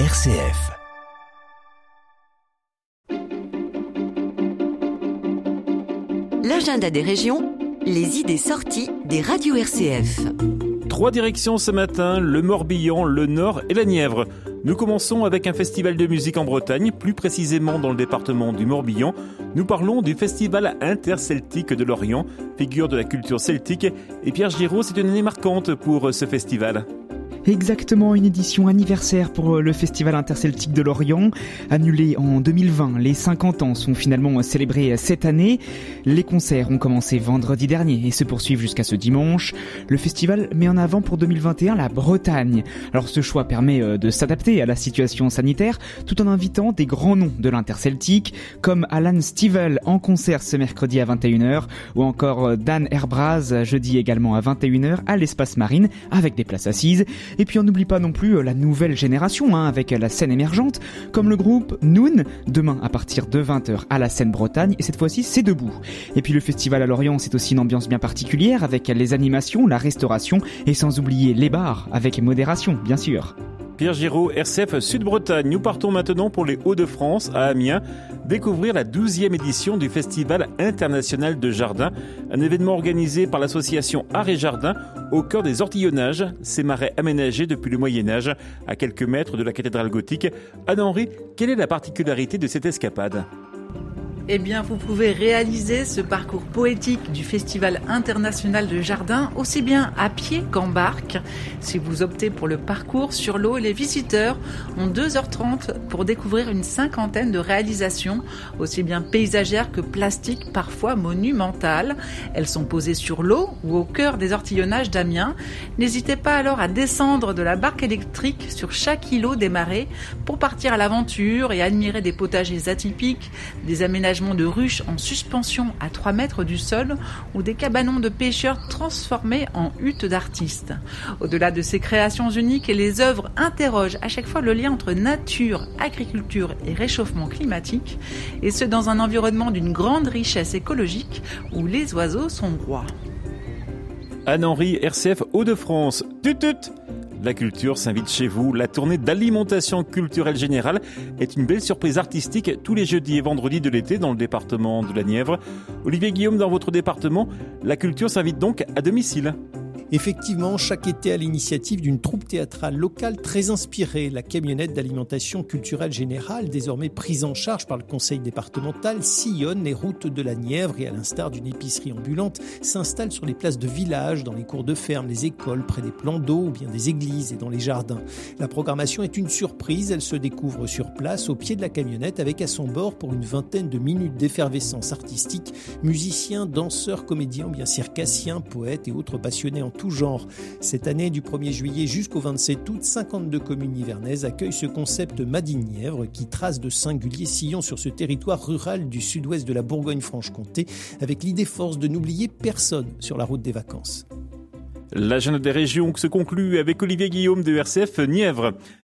RCF. L'agenda des régions, les idées sorties des radios RCF. Trois directions ce matin, le Morbihan, le Nord et la Nièvre. Nous commençons avec un festival de musique en Bretagne, plus précisément dans le département du Morbihan. Nous parlons du festival interceltique de Lorient, figure de la culture celtique. Et Pierre Giraud, c'est une année marquante pour ce festival. Exactement une édition anniversaire pour euh, le Festival interceltique de Lorient. Annulé en 2020, les 50 ans sont finalement célébrés cette année. Les concerts ont commencé vendredi dernier et se poursuivent jusqu'à ce dimanche. Le festival met en avant pour 2021 la Bretagne. Alors ce choix permet euh, de s'adapter à la situation sanitaire tout en invitant des grands noms de l'interceltique comme Alan Stivell en concert ce mercredi à 21h ou encore euh, Dan Herbraz jeudi également à 21h à l'espace marine avec des places assises. Et puis on n'oublie pas non plus euh, la nouvelle génération hein, avec la scène émergente, comme le groupe Noon, demain à partir de 20h à la scène Bretagne, et cette fois-ci c'est debout. Et puis le festival à Lorient, c'est aussi une ambiance bien particulière avec les animations, la restauration, et sans oublier les bars, avec modération bien sûr. Pierre Giraud, RCF Sud-Bretagne. Nous partons maintenant pour les Hauts-de-France, à Amiens, découvrir la 12e édition du Festival international de jardin, un événement organisé par l'association Art et Jardin au cœur des ortillonnages, ces marais aménagés depuis le Moyen-Âge, à quelques mètres de la cathédrale gothique. Anne-Henri, quelle est la particularité de cette escapade? Eh bien, vous pouvez réaliser ce parcours poétique du Festival international de jardin aussi bien à pied qu'en barque. Si vous optez pour le parcours sur l'eau, les visiteurs ont 2h30 pour découvrir une cinquantaine de réalisations, aussi bien paysagères que plastiques, parfois monumentales. Elles sont posées sur l'eau ou au cœur des ortillonnages d'Amiens. N'hésitez pas alors à descendre de la barque électrique sur chaque îlot des marais pour partir à l'aventure et admirer des potagers atypiques, des aménagements de ruches en suspension à 3 mètres du sol ou des cabanons de pêcheurs transformés en huttes d'artistes. Au-delà de ces créations uniques, les œuvres interrogent à chaque fois le lien entre nature, agriculture et réchauffement climatique, et ce dans un environnement d'une grande richesse écologique où les oiseaux sont rois. Anne-Henri, RCF Hauts-de-France. La culture s'invite chez vous. La tournée d'alimentation culturelle générale est une belle surprise artistique tous les jeudis et vendredis de l'été dans le département de la Nièvre. Olivier Guillaume, dans votre département, la culture s'invite donc à domicile. Effectivement, chaque été à l'initiative d'une troupe théâtrale locale très inspirée, la camionnette d'alimentation culturelle générale, désormais prise en charge par le conseil départemental, sillonne les routes de la Nièvre et à l'instar d'une épicerie ambulante, s'installe sur les places de village, dans les cours de ferme, les écoles, près des plans d'eau ou bien des églises et dans les jardins. La programmation est une surprise, elle se découvre sur place, au pied de la camionnette, avec à son bord pour une vingtaine de minutes d'effervescence artistique, musiciens, danseurs, comédiens, bien circassiens, poètes et autres passionnés en tout genre. Cette année, du 1er juillet jusqu'au 27 août, 52 communes hivernaises accueillent ce concept Madine-Nièvre qui trace de singuliers sillons sur ce territoire rural du sud-ouest de la Bourgogne-Franche-Comté avec l'idée force de n'oublier personne sur la route des vacances. L'agenda des régions se conclut avec Olivier Guillaume de RCF Nièvre.